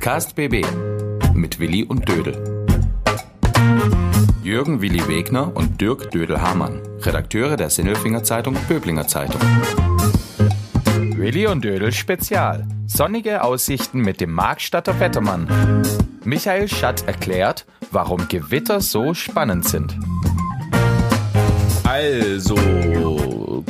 Podcast BB mit Willi und Dödel. Jürgen Willi Wegner und Dirk Dödel-Hamann, Redakteure der Sinnelfinger Zeitung Böblinger Zeitung. Willi und Dödel Spezial. Sonnige Aussichten mit dem Markstatter Wettermann. Michael Schatt erklärt, warum Gewitter so spannend sind. Also,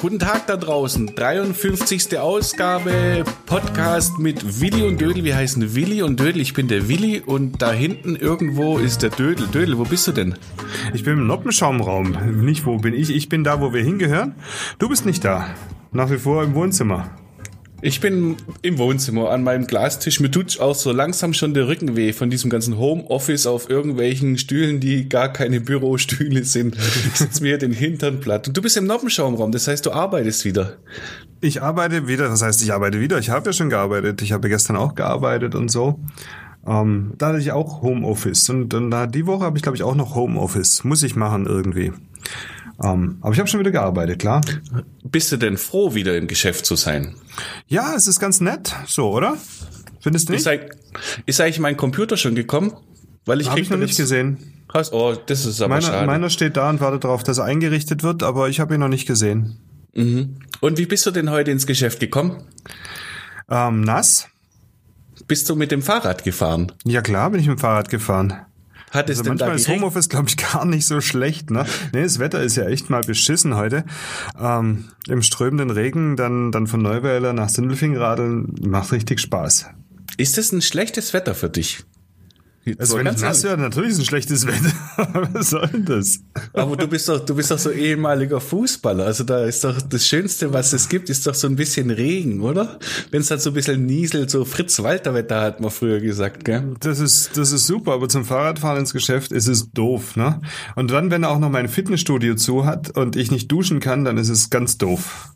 guten Tag da draußen. 53. Ausgabe Podcast mit Willi und Dödel. Wir heißen Willi und Dödel. Ich bin der Willi und da hinten irgendwo ist der Dödel. Dödel, wo bist du denn? Ich bin im Noppenschaumraum. Nicht wo bin ich? Ich bin da, wo wir hingehören. Du bist nicht da. Nach wie vor im Wohnzimmer. Ich bin im Wohnzimmer an meinem Glastisch. Mir tut auch so langsam schon der Rücken weh von diesem ganzen Homeoffice auf irgendwelchen Stühlen, die gar keine Bürostühle sind. Ich sitze mir den Hintern platt. Und du bist im Noppenschaumraum, das heißt, du arbeitest wieder. Ich arbeite wieder, das heißt, ich arbeite wieder. Ich habe ja schon gearbeitet. Ich habe gestern auch gearbeitet und so. Ähm, da hatte ich auch Homeoffice. Und, und da, die Woche habe ich, glaube ich, auch noch Homeoffice. Muss ich machen irgendwie. Ähm, aber ich habe schon wieder gearbeitet, klar. Bist du denn froh, wieder im Geschäft zu sein? Ja, es ist ganz nett, so, oder? Findest du nicht? Ist, eigentlich- mein Computer schon gekommen? Weil ich Habe krieg ich noch nicht gesehen. Hast, oh, das ist aber Meiner, schade. meiner steht da und wartet darauf, dass er eingerichtet wird, aber ich habe ihn noch nicht gesehen. Mhm. Und wie bist du denn heute ins Geschäft gekommen? Ähm, nass? Bist du mit dem Fahrrad gefahren? Ja klar, bin ich mit dem Fahrrad gefahren. Hat es Also denn da manchmal ist geregnet? Homeoffice, glaube ich, gar nicht so schlecht. Ne? Nee, das Wetter ist ja echt mal beschissen heute. Ähm, Im strömenden Regen dann, dann von Neuweiler nach Sindelfing radeln, macht richtig Spaß. Ist das ein schlechtes Wetter für dich? Also So wenn ich ganz nass werde, natürlich ist ein schlechtes Wetter. Was soll denn das? Aber du bist doch, du bist doch so ehemaliger Fußballer. Also da ist doch das Schönste, was es gibt, ist doch so ein bisschen Regen, oder? Wenn es halt so ein bisschen nieselt, so Fritz-Walter-Wetter hat man früher gesagt, gell? Das ist, das ist super, aber zum Fahrradfahren ins Geschäft ist es doof. Ne? Und dann, wenn er auch noch mein Fitnessstudio zu hat und ich nicht duschen kann, dann ist es ganz doof.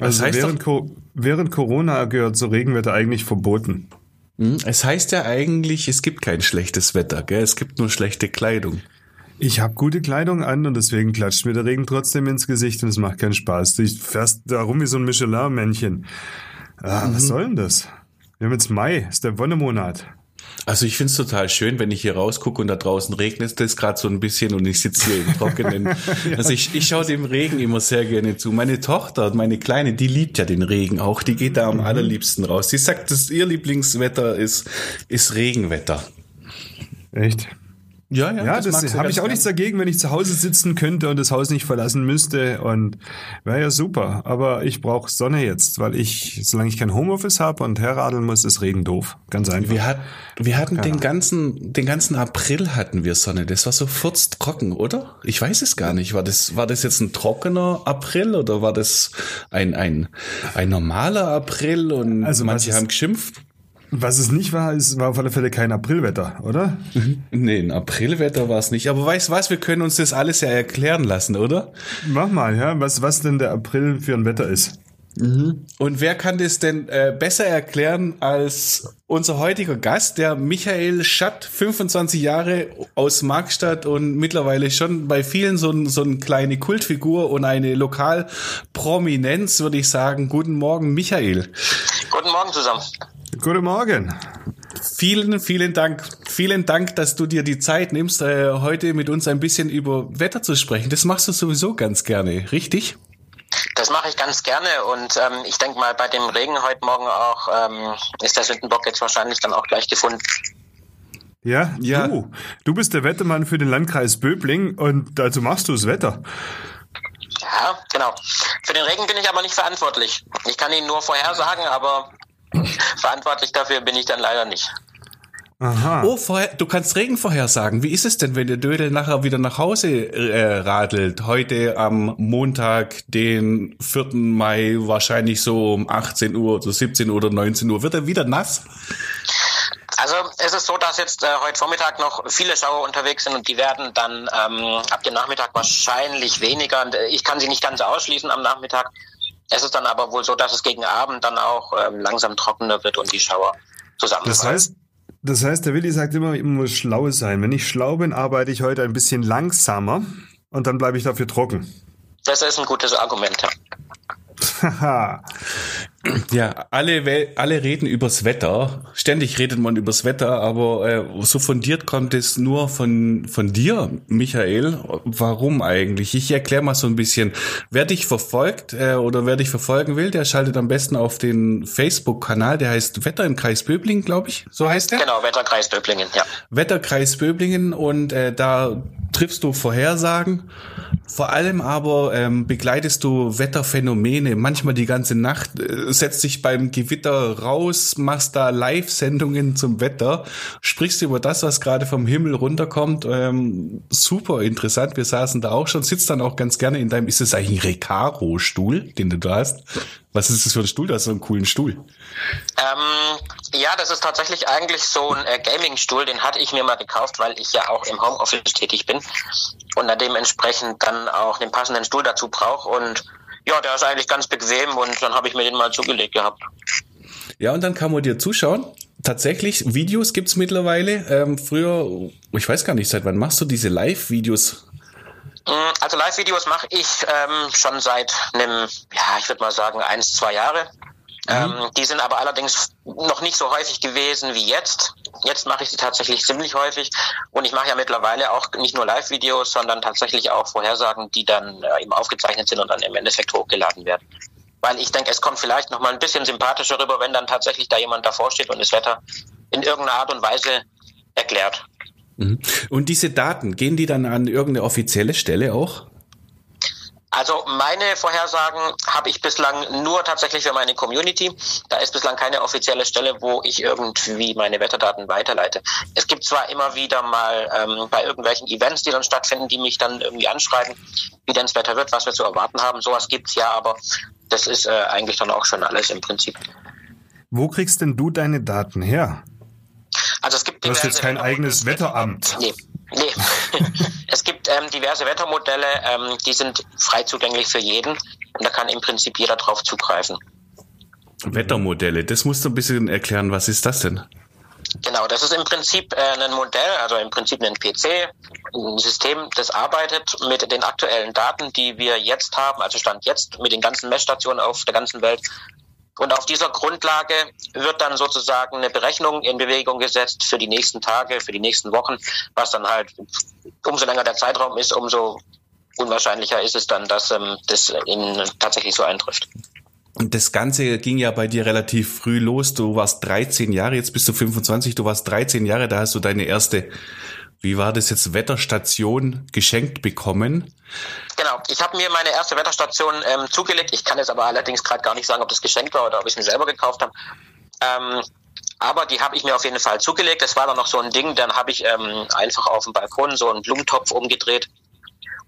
Also heißt während, Co während Corona gehört so Regenwetter eigentlich verboten. Hm, Es heißt ja eigentlich, es gibt kein schlechtes Wetter, gell? Es gibt nur schlechte Kleidung. Ich habe gute Kleidung an und deswegen klatscht mir der Regen trotzdem ins Gesicht und es macht keinen Spaß. Du fährst da rum wie so ein Michelin-Männchen. Ah, Was soll denn das? Wir haben jetzt Mai, ist der Wonnemonat. Also ich find's total schön, wenn ich hier rausgucke und da draußen regnet es gerade so ein bisschen und ich sitze hier im Trockenen. Also ich, ich schaue dem Regen immer sehr gerne zu. Meine Tochter, meine Kleine, die liebt ja den Regen auch. Die geht da am allerliebsten raus. Die sagt, dass ihr Lieblingswetter ist, ist Regenwetter. Echt? Ja, ja, Ja, das, sie habe ich auch nichts dagegen, wenn ich zu Hause sitzen könnte und das Haus nicht verlassen müsste. Und wäre ja super. Aber ich brauche Sonne jetzt, weil ich, solange ich kein Homeoffice habe und herradeln muss, ist Regen doof. Ganz einfach. Wir, hat, wir hatten den ganzen, den ganzen April hatten wir Sonne. Das war so furztrocken, oder? Ich weiß es gar nicht. War das, war das jetzt ein trockener April oder war das ein, ein, ein normaler April und Also, manche haben geschimpft? Was es nicht war, ist, war auf alle Fälle kein Aprilwetter, oder? Nee, ein Aprilwetter war es nicht. Aber weißt was, wir können uns das alles ja erklären lassen, oder? Mach mal, ja, was, was denn der April für ein Wetter ist. Und wer kann das denn äh, besser erklären als unser heutiger Gast, der Michael Schatt, 25 Jahre aus Markstadt und mittlerweile schon bei vielen so, ein, so eine kleine Kultfigur und eine Lokalprominenz, würde ich sagen. Guten Morgen, Michael. Guten Morgen zusammen. Guten Morgen. Vielen, vielen Dank. Vielen Dank, dass du dir die Zeit nimmst, äh, heute mit uns ein bisschen über Wetter zu sprechen. Das machst du sowieso ganz gerne, richtig? Das mache ich ganz gerne und ähm, ich denke mal, bei dem Regen heute Morgen auch ähm, ist der Sündenbock jetzt wahrscheinlich dann auch gleich gefunden. Ja, Ja. du. Du bist der Wettermann für den Landkreis Böbling und dazu machst du das Wetter. Ja, genau. Für den Regen bin ich aber nicht verantwortlich. Ich kann ihn nur vorhersagen, aber verantwortlich dafür bin ich dann leider nicht. Aha. Oh, vorher, du kannst Regen vorhersagen. Wie ist es denn, wenn der Dödel nachher wieder nach Hause äh, radelt? Heute am Montag, den 4. Mai, wahrscheinlich so um 18 Uhr oder 17 Uhr oder 19 Uhr. Wird er wieder nass? Also es ist so, dass jetzt äh, heute Vormittag noch viele Schauer unterwegs sind und die werden dann ähm, ab dem Nachmittag wahrscheinlich weniger. Und, äh, Ich kann sie nicht ganz ausschließen am Nachmittag. Es ist dann aber wohl so, dass es gegen Abend dann auch ähm, langsam trockener wird und die Schauer zusammenfallen. Das heißt, das heißt, der Willi sagt immer, ich muss schlau sein. Wenn ich schlau bin, arbeite ich heute ein bisschen langsamer und dann bleibe ich dafür trocken. das ist ein gutes Argument. Haha. Ja, alle, alle reden übers Wetter. Ständig redet man übers Wetter, aber äh, so fundiert kommt es nur von, von dir, Michael. Warum eigentlich? Ich erkläre mal so ein bisschen. Wer dich verfolgt äh, oder wer dich verfolgen will, der schaltet am besten auf den Facebook-Kanal, der heißt Wetter im Kreis Böblingen, glaube ich. So heißt der? Genau, Wetterkreis Böblingen, ja. Wetterkreis Böblingen und äh, da triffst du Vorhersagen. Vor allem aber ähm, begleitest du Wetterphänomene, manchmal die ganze Nacht, äh, setzt dich beim Gewitter raus, machst da Live-Sendungen zum Wetter, sprichst über das, was gerade vom Himmel runterkommt. Ähm, super interessant. Wir saßen da auch schon, sitzt dann auch ganz gerne in deinem, ist es eigentlich ein Recaro-Stuhl, den du da hast? Was ist das für ein Stuhl? Du hast so einen coolen Stuhl. Ähm, ja, das ist tatsächlich eigentlich so ein äh, Gaming-Stuhl, den hatte ich mir mal gekauft, weil ich ja auch im Homeoffice tätig bin und dementsprechend dann auch den passenden Stuhl dazu brauche. Und ja, der ist eigentlich ganz bequem und dann habe ich mir den mal zugelegt gehabt. Ja, und dann kann man dir zuschauen. Tatsächlich, Videos gibt's mittlerweile. Ähm, früher, ich weiß gar nicht, seit wann machst du diese Live-Videos? Mm, also Live-Videos mache ich ähm, schon seit einem, ja, ich würde mal sagen, eins, zwei Jahre. Mhm. Ähm, die sind aber allerdings noch nicht so häufig gewesen wie jetzt. Jetzt mache ich sie tatsächlich ziemlich häufig und ich mache ja mittlerweile auch nicht nur Live-Videos, sondern tatsächlich auch Vorhersagen, die dann äh, eben aufgezeichnet sind und dann im Endeffekt hochgeladen werden. Weil ich denke, es kommt vielleicht noch mal ein bisschen sympathischer rüber, wenn dann tatsächlich da jemand davor steht und das Wetter in irgendeiner Art und Weise erklärt. Mhm. Und diese Daten, gehen die dann an irgendeine offizielle Stelle auch? Also meine Vorhersagen habe ich bislang nur tatsächlich für meine Community. Da ist bislang keine offizielle Stelle, wo ich irgendwie meine Wetterdaten weiterleite. Es gibt zwar immer wieder mal ähm, bei irgendwelchen Events, die dann stattfinden, die mich dann irgendwie anschreiben, wie denn das Wetter wird, was wir zu erwarten haben. Sowas gibt's ja, aber das ist äh, eigentlich dann auch schon alles im Prinzip. Wo kriegst denn du deine Daten her? Also es gibt du hast jetzt kein eigenes Wetteramt. Nee. Nee, es gibt ähm, diverse Wettermodelle, ähm, die sind frei zugänglich für jeden und da kann im Prinzip jeder drauf zugreifen. Wettermodelle, das musst du ein bisschen erklären, was ist das denn? Genau, das ist im Prinzip äh, ein Modell, also im Prinzip ein PC, ein System, das arbeitet mit den aktuellen Daten, die wir jetzt haben, also Stand jetzt mit den ganzen Messstationen auf der ganzen Welt und auf dieser Grundlage wird dann sozusagen eine Berechnung in Bewegung gesetzt für die nächsten Tage, für die nächsten Wochen, was dann halt umso länger der Zeitraum ist, umso unwahrscheinlicher ist es dann, dass ähm, das in, tatsächlich so eintrifft. Und das Ganze ging ja bei dir relativ früh los. Du warst 13 Jahre, jetzt bist du 25, du warst 13 Jahre, da hast du deine erste wie war das jetzt, Wetterstation geschenkt bekommen? Genau, ich habe mir meine erste Wetterstation ähm, zugelegt. Ich kann jetzt aber allerdings gerade gar nicht sagen, ob das geschenkt war oder ob ich es mir selber gekauft habe. Ähm, aber die habe ich mir auf jeden Fall zugelegt. Das war dann noch so ein Ding, dann habe ich ähm, einfach auf dem Balkon so einen Blumentopf umgedreht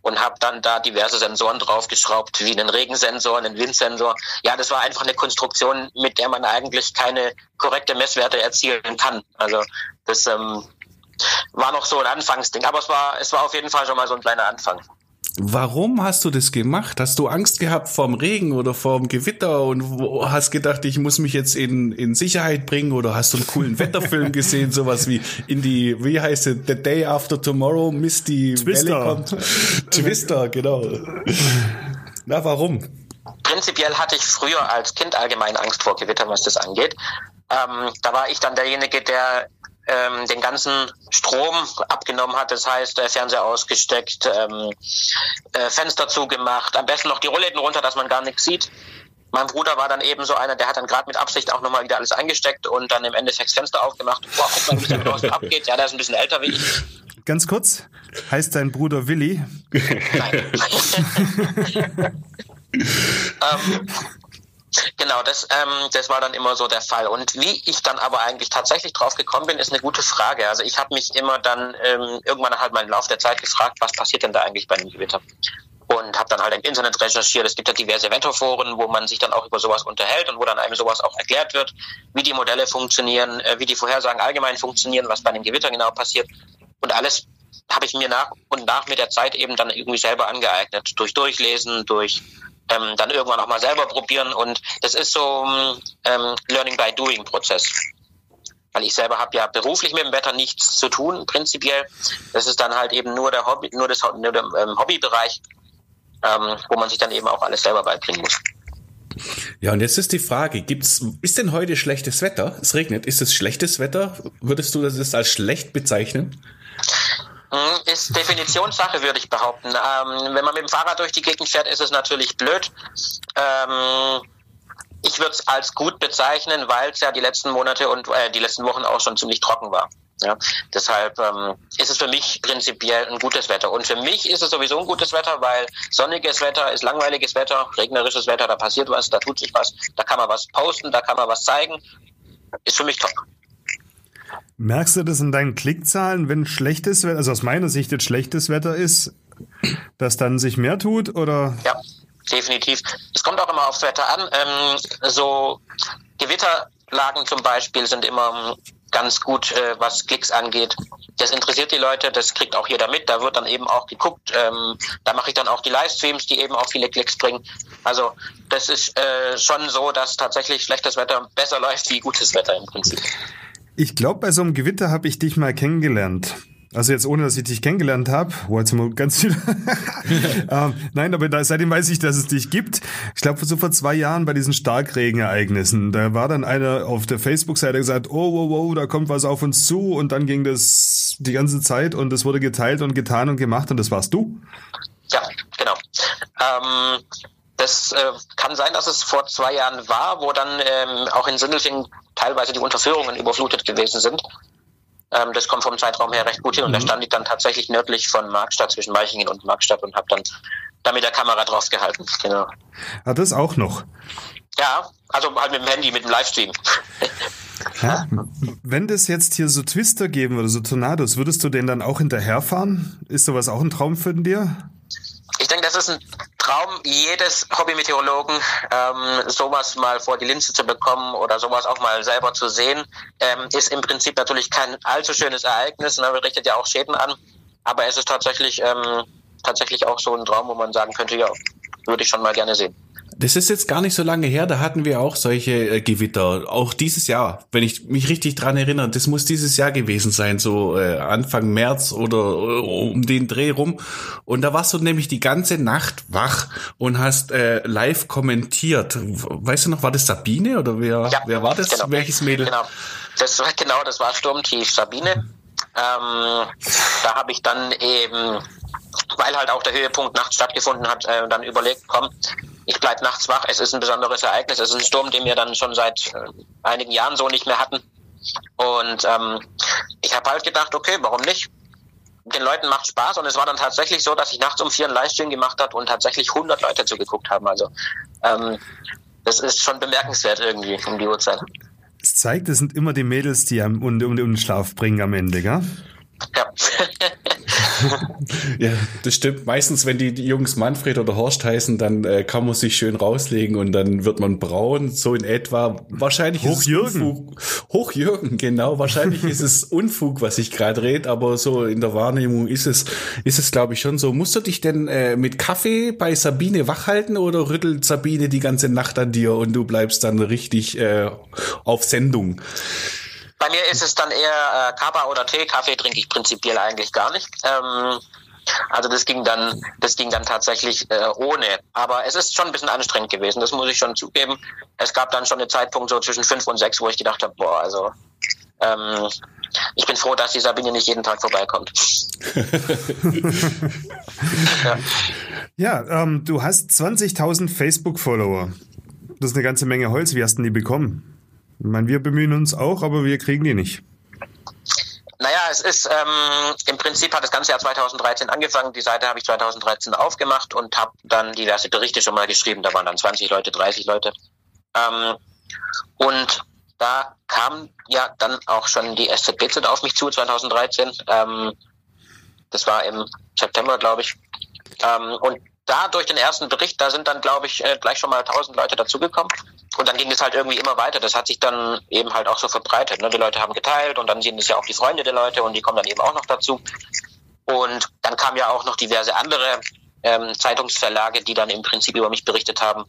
und habe dann da diverse Sensoren draufgeschraubt, wie einen Regensensor, einen Windsensor. Ja, das war einfach eine Konstruktion, mit der man eigentlich keine korrekte Messwerte erzielen kann. Also das ähm, war noch so ein Anfangsding. Aber es war, es war auf jeden Fall schon mal so ein kleiner Anfang. Warum hast du das gemacht? Hast du Angst gehabt vorm Regen oder vorm Gewitter und hast gedacht, ich muss mich jetzt in, in Sicherheit bringen oder hast du einen coolen Wetterfilm gesehen, sowas wie in die, wie heißt es, The Day After Tomorrow, Misty Twister. Valley kommt. Twister, genau. Na, warum? Prinzipiell hatte ich früher als Kind allgemein Angst vor Gewitter, was das angeht. Ähm, da war ich dann derjenige, der ähm, den ganzen Strom abgenommen hat. Das heißt, äh, Fernseher ausgesteckt, ähm, äh, Fenster zugemacht, am besten noch die Rollläden runter, dass man gar nichts sieht. Mein Bruder war dann eben so einer, der hat dann gerade mit Absicht auch nochmal wieder alles eingesteckt und dann im Endeffekt das Fenster aufgemacht. Boah, guck mal, wie es da draußen abgeht. Ja, der ist ein bisschen älter wie ich. Ganz kurz, heißt dein Bruder Willi? Nein. ähm, Genau, das, ähm, das war dann immer so der Fall. Und wie ich dann aber eigentlich tatsächlich drauf gekommen bin, ist eine gute Frage. Also ich habe mich immer dann ähm, irgendwann halt mal im Laufe der Zeit gefragt, was passiert denn da eigentlich bei einem Gewitter? Und habe dann halt im Internet recherchiert. Es gibt ja diverse Wetterforen, wo man sich dann auch über sowas unterhält und wo dann einem sowas auch erklärt wird, wie die Modelle funktionieren, äh, wie die Vorhersagen allgemein funktionieren, was bei einem Gewitter genau passiert. Und alles habe ich mir nach und nach mit der Zeit eben dann irgendwie selber angeeignet. Durch Durchlesen, durch ähm, dann irgendwann auch mal selber probieren. Und das ist so ähm, Learning by Doing Prozess. Weil ich selber habe ja beruflich mit dem Wetter nichts zu tun, prinzipiell. Das ist dann halt eben nur der Hobby, nur das nur der ähm, Hobbybereich, ähm, wo man sich dann eben auch alles selber beibringen muss. Ja, und jetzt ist die Frage, gibt's, ist denn heute schlechtes Wetter? Es regnet. Ist es schlechtes Wetter? Würdest du das als schlecht bezeichnen? Hm, ist Definitionssache, würde ich behaupten. Ähm, wenn man mit dem Fahrrad durch die Gegend fährt, ist es natürlich blöd. Ähm, ich würde es als gut bezeichnen, weil es ja die letzten Monate und äh, die letzten Wochen auch schon ziemlich trocken war. Ja, deshalb ähm, ist es für mich prinzipiell ein gutes Wetter. Und für mich ist es sowieso ein gutes Wetter, weil sonniges Wetter ist langweiliges Wetter, regnerisches Wetter, da passiert was, da tut sich was, da kann man was posten, da kann man was zeigen. Ist für mich top. Merkst du das in deinen Klickzahlen, wenn schlechtes Wetter, also aus meiner Sicht jetzt schlechtes Wetter ist, dass dann sich mehr tut oder? Ja, definitiv. Es kommt auch immer aufs Wetter an. Ähm, so Gewitterlagen zum Beispiel sind immer ganz gut, äh, was Klicks angeht. Das interessiert die Leute, das kriegt auch jeder mit. Da wird dann eben auch geguckt. Ähm, da mache ich dann auch die Livestreams, die eben auch viele Klicks bringen. Also das ist äh, schon so, dass tatsächlich schlechtes Wetter besser läuft wie gutes Wetter im Prinzip. Ich glaube, bei so einem Gewitter habe ich dich mal kennengelernt. Also jetzt ohne, dass ich dich kennengelernt habe. Wo jetzt mal ganz viel. ähm, nein, aber da, seitdem weiß ich, dass es dich gibt. Ich glaube, so vor zwei Jahren bei diesen Starkregenereignissen, da war dann einer auf der Facebook-Seite gesagt, oh, wow, wow, da kommt was auf uns zu und dann ging das die ganze Zeit und es wurde geteilt und getan und gemacht und das warst du? Ja, genau. Ähm, das äh, kann sein, dass es vor zwei Jahren war, wo dann ähm, auch in Sindelfingen teilweise die Unterführungen überflutet gewesen sind. Ähm, das kommt vom Zeitraum her recht gut hin. Und mhm. da stand ich dann tatsächlich nördlich von Markstadt, zwischen Meichingen und Markstadt und habe dann da mit der Kamera drauf gehalten. Genau. Hat das auch noch? Ja, also halt mit dem Handy, mit dem Livestream. Ja, wenn das jetzt hier so Twister geben würde, so Tornados, würdest du den dann auch hinterherfahren? Ist sowas auch ein Traum für dir? Ich denke, das ist ein Traum jedes Hobbymeteorologen, ähm, sowas mal vor die Linse zu bekommen oder sowas auch mal selber zu sehen, ähm, ist im Prinzip natürlich kein allzu schönes Ereignis, ne, richtet ja auch Schäden an, aber es ist tatsächlich, ähm, tatsächlich auch so ein Traum, wo man sagen könnte, ja, würde ich schon mal gerne sehen. Das ist jetzt gar nicht so lange her, da hatten wir auch solche äh, Gewitter. Auch dieses Jahr, wenn ich mich richtig dran erinnere, das muss dieses Jahr gewesen sein, so äh, Anfang März oder äh, um den Dreh rum. Und da warst du nämlich die ganze Nacht wach und hast äh, live kommentiert. Weißt du noch, war das Sabine oder wer, ja, wer war das? Genau. Welches Mädel? Genau. Das war genau, das war Sturmtief Sabine. Ähm, da habe ich dann eben, weil halt auch der Höhepunkt nachts stattgefunden hat, äh, dann überlegt, komm, ich bleibe nachts wach. Es ist ein besonderes Ereignis. Es ist ein Sturm, den wir dann schon seit äh, einigen Jahren so nicht mehr hatten. Und ähm, ich habe halt gedacht, okay, warum nicht? Den Leuten macht Spaß und es war dann tatsächlich so, dass ich nachts um vier einen Livestream gemacht habe und tatsächlich 100 Leute zugeguckt haben. Also ähm, das ist schon bemerkenswert irgendwie um die Uhrzeit. Es zeigt, es sind immer die Mädels, die um, um, um den Schlaf bringen am Ende, gell? Ja. ja, das stimmt. Meistens, wenn die, die Jungs Manfred oder Horst heißen, dann äh, kann man sich schön rauslegen und dann wird man braun, so in etwa. Wahrscheinlich Hochjürgen. Hochjürgen, genau. Wahrscheinlich ist es Unfug, was ich gerade rede, aber so in der Wahrnehmung ist es, ist es glaube ich schon so. Musst du dich denn äh, mit Kaffee bei Sabine wachhalten oder rüttelt Sabine die ganze Nacht an dir und du bleibst dann richtig äh, auf Sendung? Bei mir ist es dann eher äh, Kaba oder Tee. Kaffee trinke ich prinzipiell eigentlich gar nicht. Ähm, also das ging dann, das ging dann tatsächlich äh, ohne. Aber es ist schon ein bisschen anstrengend gewesen, das muss ich schon zugeben. Es gab dann schon einen Zeitpunkt so zwischen fünf und sechs, wo ich gedacht habe, boah, also ähm, ich bin froh, dass die Sabine nicht jeden Tag vorbeikommt. ja, ja ähm, du hast 20.000 Facebook-Follower. Das ist eine ganze Menge Holz. Wie hast du die bekommen? Ich meine, wir bemühen uns auch, aber wir kriegen die nicht. Naja, es ist ähm, im Prinzip hat das ganze Jahr 2013 angefangen. Die Seite habe ich 2013 aufgemacht und habe dann diverse Berichte schon mal geschrieben. Da waren dann 20 Leute, 30 Leute. Ähm, und da kam ja dann auch schon die SZBZ auf mich zu 2013. Ähm, das war im September, glaube ich. Ähm, und da durch den ersten Bericht, da sind dann, glaube ich, äh, gleich schon mal 1000 Leute dazugekommen. Und dann ging es halt irgendwie immer weiter. Das hat sich dann eben halt auch so verbreitet. Ne? Die Leute haben geteilt und dann sind es ja auch die Freunde der Leute und die kommen dann eben auch noch dazu. Und dann kamen ja auch noch diverse andere ähm, Zeitungsverlage, die dann im Prinzip über mich berichtet haben.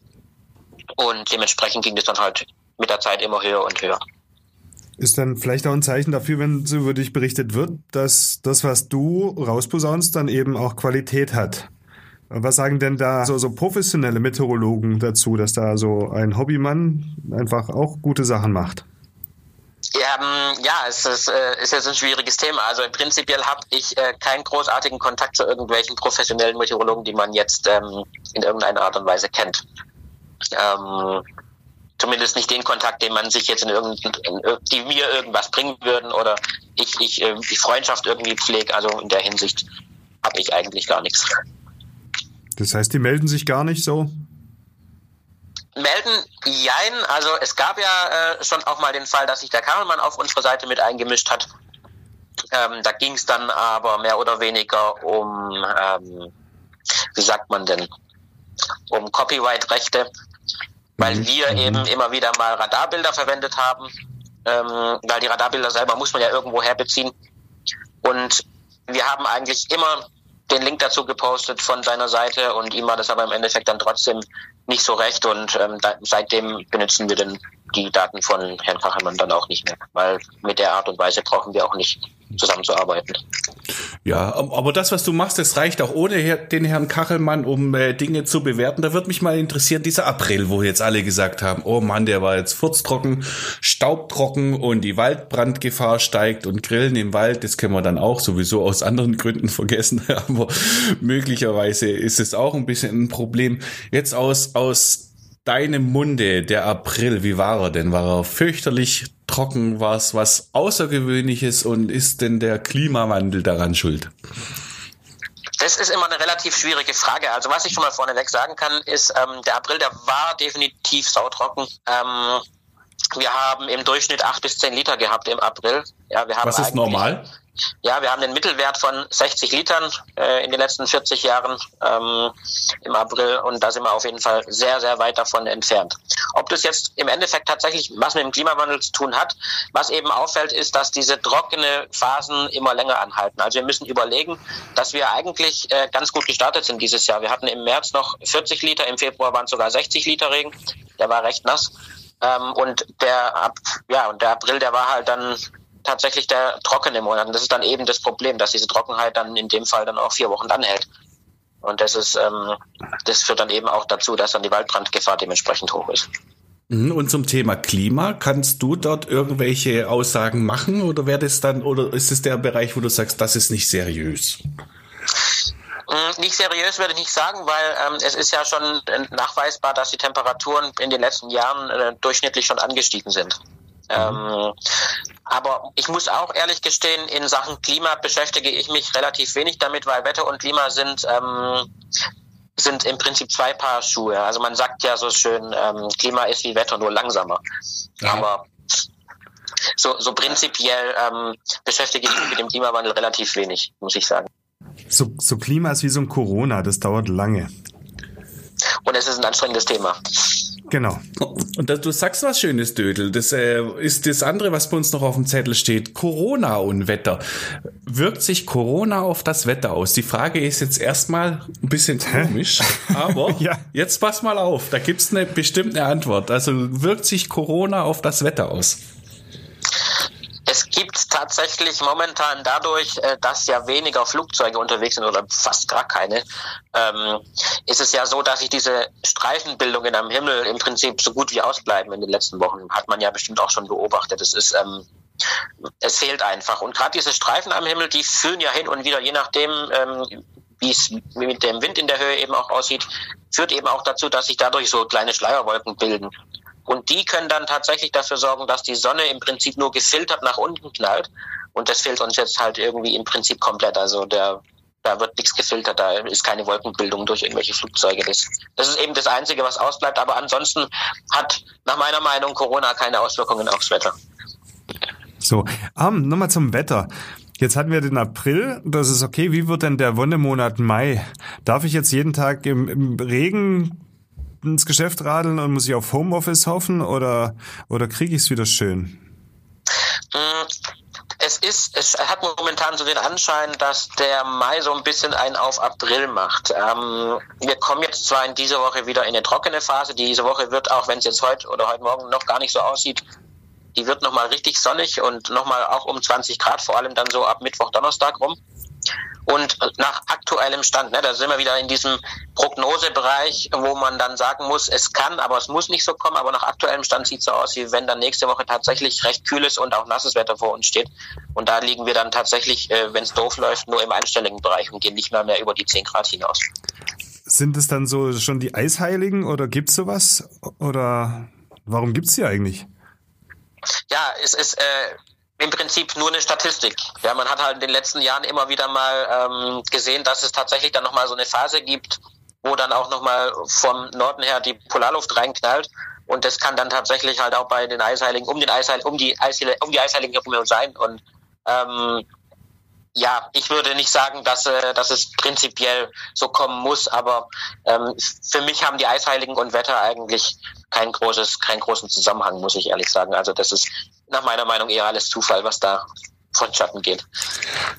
Und dementsprechend ging es dann halt mit der Zeit immer höher und höher. Ist dann vielleicht auch ein Zeichen dafür, wenn so über dich berichtet wird, dass das, was du rausposaunst, dann eben auch Qualität hat. Was sagen denn da so, so professionelle Meteorologen dazu, dass da so ein Hobbymann einfach auch gute Sachen macht? Ja, ähm, ja, es ist, äh, ist jetzt ein schwieriges Thema. Also prinzipiell habe ich äh, keinen großartigen Kontakt zu irgendwelchen professionellen Meteorologen, die man jetzt ähm, in irgendeiner Art und Weise kennt. Ähm, zumindest nicht den Kontakt, den man sich jetzt in irgendein, die mir irgendwas bringen würden oder ich, ich äh, die Freundschaft irgendwie pflege. Also in der Hinsicht habe ich eigentlich gar nichts. Das heißt, die melden sich gar nicht so? Melden, jein. Also es gab ja äh, schon auch mal den Fall, dass sich der Kamelmann auf unsere Seite mit eingemischt hat. Ähm, da ging es dann aber mehr oder weniger um, ähm, wie sagt man denn, um Copyright-Rechte, weil mhm. wir mhm. eben immer wieder mal Radarbilder verwendet haben, ähm, weil die Radarbilder selber muss man ja irgendwo herbeziehen. Und wir haben eigentlich immer den Link dazu gepostet von seiner Seite und ihm war das aber im Endeffekt dann trotzdem nicht so recht und ähm, da, seitdem benutzen wir dann die Daten von Herrn Kachelmann dann auch nicht mehr, weil mit der Art und Weise brauchen wir auch nicht zusammenzuarbeiten. Ja, aber das, was du machst, das reicht auch ohne den Herrn Kachelmann, um äh, Dinge zu bewerten. Da würde mich mal interessieren, dieser April, wo jetzt alle gesagt haben, oh Mann, der war jetzt furztrocken, staubtrocken und die Waldbrandgefahr steigt und Grillen im Wald, das können wir dann auch sowieso aus anderen Gründen vergessen, aber möglicherweise ist es auch ein bisschen ein Problem. Jetzt aus, aus deinem Munde, der April, wie war er denn? War er fürchterlich trocken? War es was Außergewöhnliches und ist denn der Klimawandel daran schuld? Das ist immer eine relativ schwierige Frage. Also was ich schon mal vorneweg sagen kann, ist, ähm, der April, der war definitiv sautrocken. Ähm, wir haben im Durchschnitt acht bis zehn Liter gehabt im April. Ja, wir haben was ist normal? Ja, wir haben einen Mittelwert von 60 Litern äh, in den letzten 40 Jahren ähm, im April und da sind wir auf jeden Fall sehr, sehr weit davon entfernt. Ob das jetzt im Endeffekt tatsächlich was mit dem Klimawandel zu tun hat, was eben auffällt, ist, dass diese trockene Phasen immer länger anhalten. Also wir müssen überlegen, dass wir eigentlich äh, ganz gut gestartet sind dieses Jahr. Wir hatten im März noch 40 Liter, im Februar waren es sogar 60 Liter Regen. Der war recht nass. Ähm, und der, ja, und der April, der war halt dann tatsächlich der trockene Monat. Und das ist dann eben das Problem, dass diese Trockenheit dann in dem Fall dann auch vier Wochen anhält. Und das ist, ähm, das führt dann eben auch dazu, dass dann die Waldbrandgefahr dementsprechend hoch ist. Mhm, und zum Thema Klima, kannst du dort irgendwelche Aussagen machen oder wäre das dann, oder ist es der Bereich, wo du sagst, das ist nicht seriös? Mm, nicht seriös würde ich nicht sagen, weil ähm, es ist ja schon nachweisbar, dass die Temperaturen in den letzten Jahren äh, durchschnittlich schon angestiegen sind. Ähm, aber ich muss auch ehrlich gestehen, in Sachen Klima beschäftige ich mich relativ wenig damit, weil Wetter und Klima sind ähm, sind im Prinzip zwei Paar Schuhe. Also man sagt ja so schön, ähm, Klima ist wie Wetter, nur langsamer. Ja. Aber so, so prinzipiell ähm, beschäftige ich mich mit dem Klimawandel relativ wenig, muss ich sagen. So, so Klima ist wie so ein Corona, das dauert lange. Und es ist ein anstrengendes Thema. Genau. Und das, du sagst was Schönes, Dödel. Das äh, ist das andere, was bei uns noch auf dem Zettel steht. Corona und Wetter. Wirkt sich Corona auf das Wetter aus? Die Frage ist jetzt erstmal ein bisschen komisch, aber ja. jetzt pass mal auf. Da gibt's eine bestimmte Antwort. Also wirkt sich Corona auf das Wetter aus? Es gibt tatsächlich momentan dadurch, äh, dass ja weniger Flugzeuge unterwegs sind oder fast gar keine, ähm, ist es ja so, dass sich diese Streifenbildungen am Himmel im Prinzip so gut wie ausbleiben in den letzten Wochen. Hat man ja bestimmt auch schon beobachtet. Es ist ähm, es fehlt einfach. Und gerade diese Streifen am Himmel, die führen ja hin und wieder, je nachdem, ähm, wie es mit dem Wind in der Höhe eben auch aussieht, führt eben auch dazu, dass sich dadurch so kleine Schleierwolken bilden. Und die können dann tatsächlich dafür sorgen, dass die Sonne im Prinzip nur gefiltert nach unten knallt. Und das fehlt uns jetzt halt irgendwie im Prinzip komplett. Also der, da wird nichts gefiltert, da ist keine Wolkenbildung durch irgendwelche Flugzeuge. Das, das ist eben das Einzige, was ausbleibt. Aber ansonsten hat nach meiner Meinung Corona keine Auswirkungen aufs Wetter. So, um, nochmal zum Wetter. Jetzt hatten wir den April, das ist okay. Wie wird denn der Wonnemonat Mai? Darf ich jetzt jeden Tag im, im Regen ins Geschäft radeln und muss ich auf Homeoffice hoffen oder, oder kriege ich es wieder schön? Mm, es ist, es hat momentan so den Anschein, dass der Mai so ein bisschen einen auf April macht. Ähm, wir kommen jetzt zwar in dieser Woche wieder in eine trockene Phase. Diese Woche wird, auch wenn es jetzt heute oder heute Morgen noch gar nicht so aussieht, die wird nochmal richtig sonnig und nochmal auch um 20 Grad, vor allem dann so ab Mittwoch, Donnerstag rum. Und nach aktuellem Stand. Ne, da sind wir wieder in diesem Prognosebereich, wo man dann sagen muss, es kann, aber es muss nicht so kommen. Aber nach aktuellem Stand sieht es so aus, wie wenn dann nächste Woche tatsächlich recht kühles und auch nasses Wetter vor uns steht. Und da liegen wir dann tatsächlich, äh, wenn es doof läuft, nur im einstelligen Bereich und gehen nicht mehr, mehr über die 10 Grad hinaus. Sind es dann so schon die Eisheiligen oder gibt's sowas? Oder warum gibt's die eigentlich? Ja, es ist äh, im Prinzip nur eine Statistik. Ja, man hat halt in den letzten Jahren immer wieder mal ähm, gesehen, dass es tatsächlich dann nochmal so eine Phase gibt, wo dann auch nochmal vom Norden her die Polarluft reinknallt. Und das kann dann tatsächlich halt auch bei den Eisheiligen, um den Eisheiligen, um die Eisheiligen, um die Eisheiligen herum sein. Und ähm, ja, ich würde nicht sagen, dass, äh, dass es prinzipiell so kommen muss, aber ähm, für mich haben die Eisheiligen und Wetter eigentlich kein großes, keinen großen Zusammenhang, muss ich ehrlich sagen. Also das ist nach meiner Meinung eher alles Zufall, was da vonstatten geht.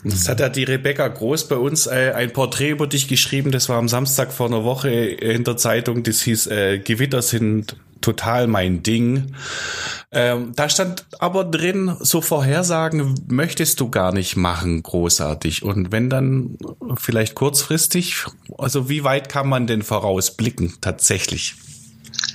Das hat ja die Rebecca Groß bei uns äh, ein Porträt über dich geschrieben. Das war am Samstag vor einer Woche in der Zeitung. Das hieß äh, Gewitter sind total mein Ding. Ähm, da stand aber drin, so Vorhersagen möchtest du gar nicht machen, großartig. Und wenn dann vielleicht kurzfristig, also wie weit kann man denn vorausblicken tatsächlich?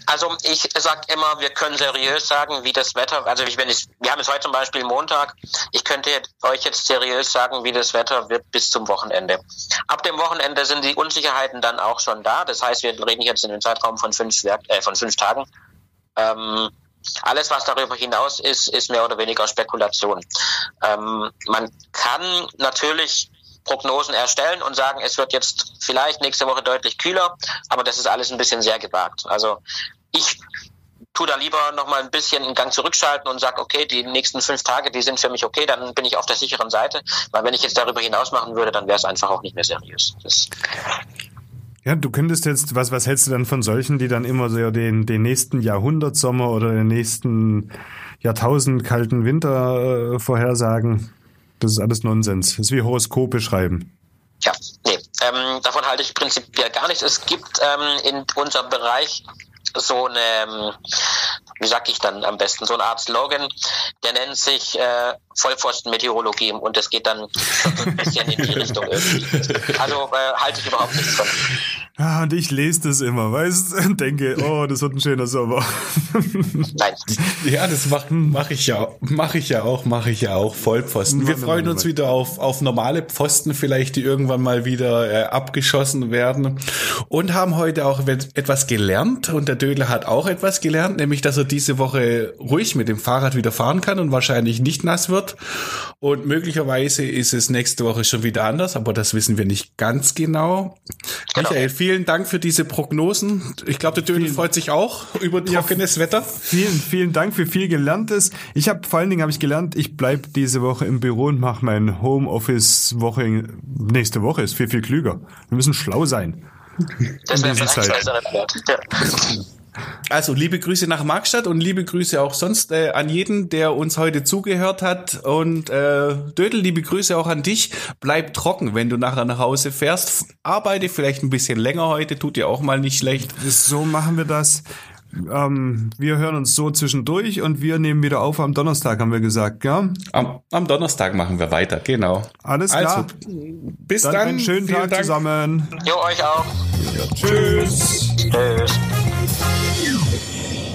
Also ich sag immer, wir können seriös sagen, wie das Wetter, also ich, wenn ich, wir haben es heute zum Beispiel Montag, ich könnte euch jetzt seriös sagen, wie das Wetter wird bis zum Wochenende. Ab dem Wochenende sind die Unsicherheiten dann auch schon da. Das heißt, wir reden jetzt in einem Zeitraum von fünf, Werk, äh, von fünf Tagen. Ähm, alles, was darüber hinaus ist, ist mehr oder weniger Spekulation. Ähm, man kann natürlich Prognosen erstellen und sagen, es wird jetzt vielleicht nächste Woche deutlich kühler, aber das ist alles ein bisschen sehr gewagt. Also ich tue da lieber noch mal ein bisschen einen Gang zurückschalten und sage, okay, die nächsten fünf Tage, die sind für mich okay, dann bin ich auf der sicheren Seite. Weil wenn ich jetzt darüber hinaus machen würde, dann wäre es einfach auch nicht mehr seriös. Das ja, du könntest jetzt, was, was hältst du dann von solchen, die dann immer so den, den nächsten Jahrhundertsommer oder den nächsten Jahrtausend kalten Winter äh, vorhersagen? Das ist alles Nonsens. Das ist wie Horoskope schreiben. Ja, nee, ähm, davon halte ich prinzipiell gar nichts. Es gibt ähm, in unserem Bereich so eine, ähm, wie sag ich dann am besten, so eine Art Slogan, der nennt sich äh, Vollpfosten-Meteorologie und das geht dann ein bisschen in die Richtung irgendwie. Also äh, halte ich überhaupt nichts von. Ja, und ich lese das immer, weißt du, und denke, oh, das wird ein schöner Sommer. Nein. Ja, das mache mach ich ja, mache ich ja auch, mache ich ja auch Vollpfosten. Wir freuen uns wieder auf, auf normale Pfosten, vielleicht, die irgendwann mal wieder äh, abgeschossen werden. Und haben heute auch etwas gelernt. Und der Dödler hat auch etwas gelernt, nämlich, dass er diese Woche ruhig mit dem Fahrrad wieder fahren kann und wahrscheinlich nicht nass wird. Und möglicherweise ist es nächste Woche schon wieder anders, aber das wissen wir nicht ganz genau. genau. Michael, vielen Dank für diese Prognosen. Ich glaube, der Dödel freut sich auch über trockenes ja, Wetter. Vielen, vielen Dank für viel Gelerntes. Ich habe vor allen Dingen habe ich gelernt, ich bleib diese Woche im Büro und mache mein Homeoffice-Woche nächste Woche. Ist viel, viel klüger. Wir müssen schlau sein. Das wäre vielleicht ja. Also liebe Grüße nach Markstadt und liebe Grüße auch sonst äh, an jeden, der uns heute zugehört hat. Und äh, Dödel, liebe Grüße auch an dich. Bleib trocken, wenn du nachher nach Hause fährst. Arbeite vielleicht ein bisschen länger heute, tut dir auch mal nicht schlecht. So machen wir das. Ähm, wir hören uns so zwischendurch und wir nehmen wieder auf am Donnerstag, haben wir gesagt, ja? Am, am Donnerstag machen wir weiter, genau. Alles klar. Also, bis dann. dann. Einen schönen Tag Dank. zusammen. Jo, euch auch. Ja, tschüss. Tschüss.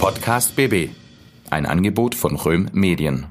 Podcast BB. Ein Angebot von Röhm Medien.